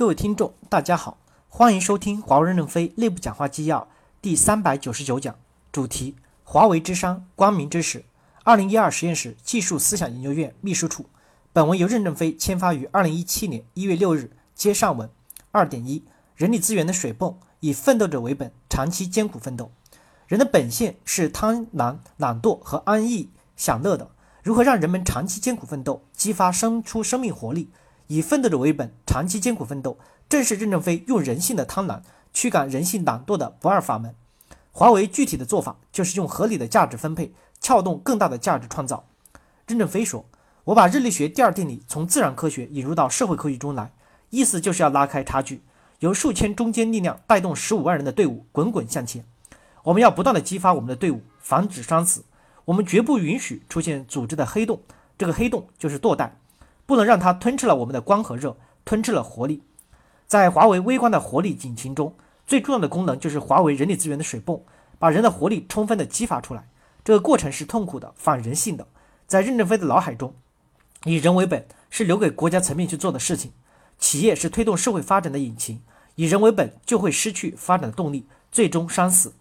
各位听众，大家好，欢迎收听华为任正非内部讲话纪要第三百九十九讲，主题：华为之商，光明之始。二零一二实验室技术思想研究院秘书处。本文由任正非签发于二零一七年一月六日。接上文。二点一：人力资源的水泵以奋斗者为本，长期艰苦奋斗。人的本性是贪婪、懒惰和安逸享乐的。如何让人们长期艰苦奋斗，激发生出生命活力？以奋斗者为本，长期艰苦奋斗，正是任正非用人性的贪婪驱赶人性懒惰的不二法门。华为具体的做法就是用合理的价值分配，撬动更大的价值创造。任正非说：“我把热力学第二定理从自然科学引入到社会科学中来，意思就是要拉开差距，由数千中坚力量带动十五万人的队伍滚滚向前。我们要不断的激发我们的队伍，防止伤死。”我们绝不允许出现组织的黑洞，这个黑洞就是堕代，不能让它吞吃了我们的光和热，吞吃了活力。在华为微观的活力引擎中，最重要的功能就是华为人力资源的水泵，把人的活力充分的激发出来。这个过程是痛苦的，反人性的。在任正非的脑海中，以人为本是留给国家层面去做的事情，企业是推动社会发展的引擎，以人为本就会失去发展的动力，最终伤死。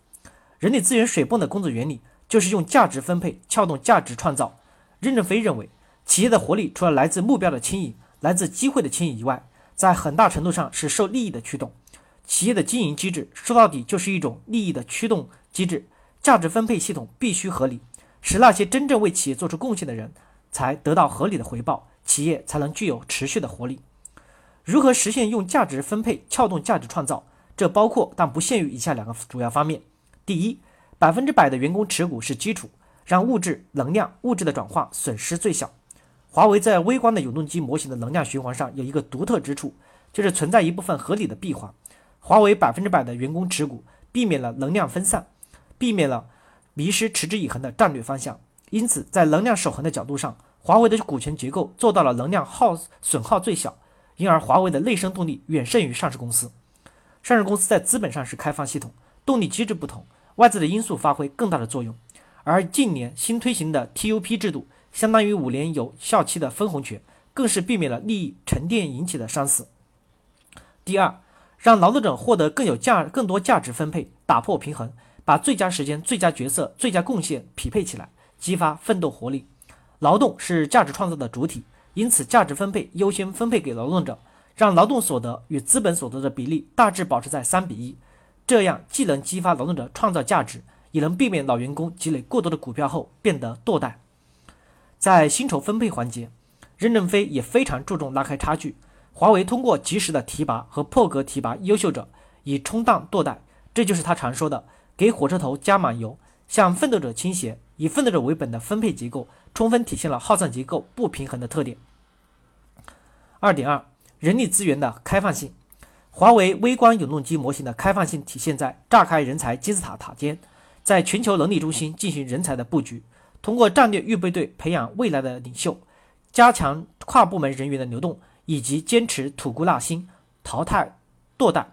人力资源水泵的工作原理。就是用价值分配撬动价值创造。任正非认为，企业的活力除了来自目标的牵引、来自机会的牵引以外，在很大程度上是受利益的驱动。企业的经营机制说到底就是一种利益的驱动机制，价值分配系统必须合理，使那些真正为企业做出贡献的人才得到合理的回报，企业才能具有持续的活力。如何实现用价值分配撬动价值创造？这包括但不限于以下两个主要方面：第一，百分之百的员工持股是基础，让物质、能量、物质的转化损失最小。华为在微观的永动机模型的能量循环上有一个独特之处，就是存在一部分合理的闭环。华为百分之百的员工持股，避免了能量分散，避免了迷失持之以恒的战略方向。因此，在能量守恒的角度上，华为的股权结构做到了能量耗损耗最小，因而华为的内生动力远胜于上市公司。上市公司在资本上是开放系统，动力机制不同。外在的因素发挥更大的作用，而近年新推行的 TUP 制度，相当于五年有效期的分红权，更是避免了利益沉淀引起的伤死。第二，让劳动者获得更有价、更多价值分配，打破平衡，把最佳时间、最佳角色、最佳贡献匹配起来，激发奋斗活力。劳动是价值创造的主体，因此价值分配优先分配给劳动者，让劳动所得与资本所得的比例大致保持在三比一。这样既能激发劳动者创造价值，也能避免老员工积累过多的股票后变得堕代。在薪酬分配环节，任正非也非常注重拉开差距。华为通过及时的提拔和破格提拔优秀者，以冲淡堕代。这就是他常说的“给火车头加满油，向奋斗者倾斜，以奋斗者为本”的分配结构，充分体现了耗散结构不平衡的特点。二点二，人力资源的开放性。华为微观永动机模型的开放性体现在炸开人才金字塔塔尖，在全球能力中心进行人才的布局，通过战略预备队培养未来的领袖，加强跨部门人员的流动，以及坚持吐故纳新，淘汰堕代。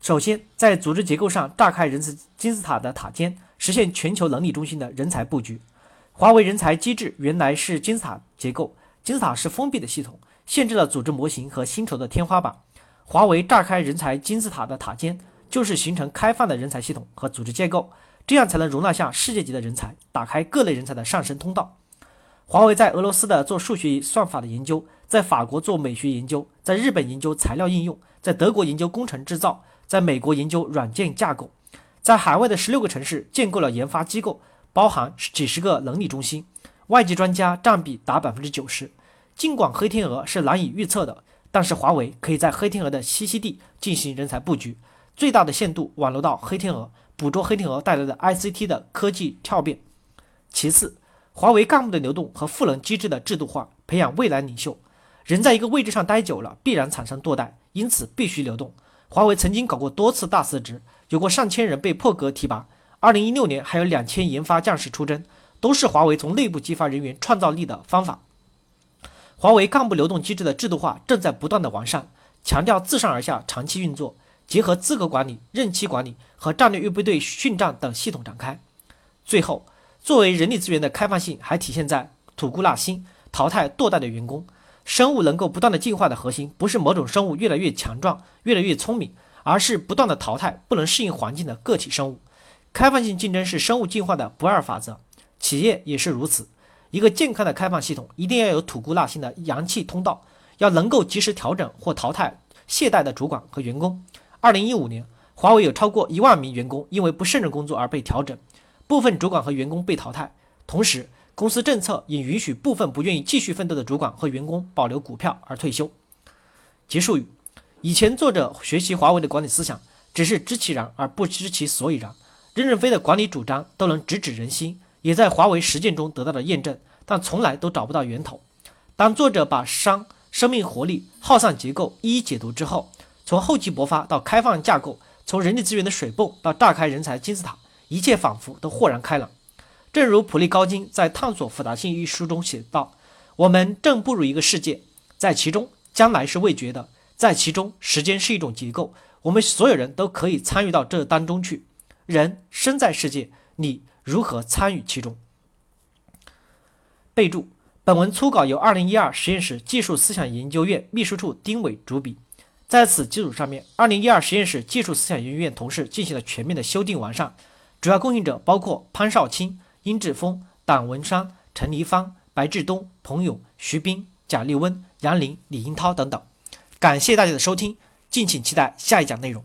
首先，在组织结构上炸开人才金字塔的塔尖，实现全球能力中心的人才布局。华为人才机制原来是金字塔结构，金字塔是封闭的系统，限制了组织模型和薪酬的天花板。华为炸开人才金字塔的塔尖，就是形成开放的人才系统和组织结构，这样才能容纳下世界级的人才，打开各类人才的上升通道。华为在俄罗斯的做数学算法的研究，在法国做美学研究，在日本研究材料应用，在德国研究工程制造，在美国研究软件架构，在海外的十六个城市建构了研发机构，包含几十个能力中心，外籍专家占比达百分之九十。尽管黑天鹅是难以预测的。但是华为可以在黑天鹅的栖息地进行人才布局，最大的限度网络到黑天鹅，捕捉黑天鹅带来的 ICT 的科技跳变。其次，华为干部的流动和赋能机制的制度化，培养未来领袖。人在一个位置上待久了，必然产生堕代，因此必须流动。华为曾经搞过多次大辞职，有过上千人被破格提拔。二零一六年还有两千研发将士出征，都是华为从内部激发人员创造力的方法。华为干部流动机制的制度化正在不断的完善，强调自上而下长期运作，结合资格管理、任期管理和战略预备队训战等系统展开。最后，作为人力资源的开放性，还体现在吐故纳新、淘汰堕代的员工。生物能够不断的进化的核心，不是某种生物越来越强壮、越来越聪明，而是不断的淘汰不能适应环境的个体生物。开放性竞争是生物进化的不二法则，企业也是如此。一个健康的开放系统一定要有吐故纳新的阳气通道，要能够及时调整或淘汰懈怠的主管和员工。二零一五年，华为有超过一万名员工因为不胜任工作而被调整，部分主管和员工被淘汰。同时，公司政策也允许部分不愿意继续奋斗的主管和员工保留股票而退休。结束语：以前作者学习华为的管理思想，只是知其然而不知其所以然。任正非的管理主张都能直指人心，也在华为实践中得到了验证，但从来都找不到源头。当作者把商生命活力、耗散结构一一解读之后，从厚积薄发到开放架构，从人力资源的水泵到炸开人才金字塔，一切仿佛都豁然开朗。正如普利高金在《探索复杂性》一书中写道：“我们正步入一个世界，在其中将来是未决的，在其中时间是一种结构，我们所有人都可以参与到这当中去。”人生在世界，你如何参与其中？备注：本文初稿由二零一二实验室技术思想研究院秘书处丁伟主笔，在此基础上面，二零一二实验室技术思想研究院同事进行了全面的修订完善。主要贡献者包括潘少卿、殷志峰、党文山、陈黎芳、白志东、彭勇、徐斌、贾立温、杨林、李英涛等等。感谢大家的收听，敬请期待下一讲内容。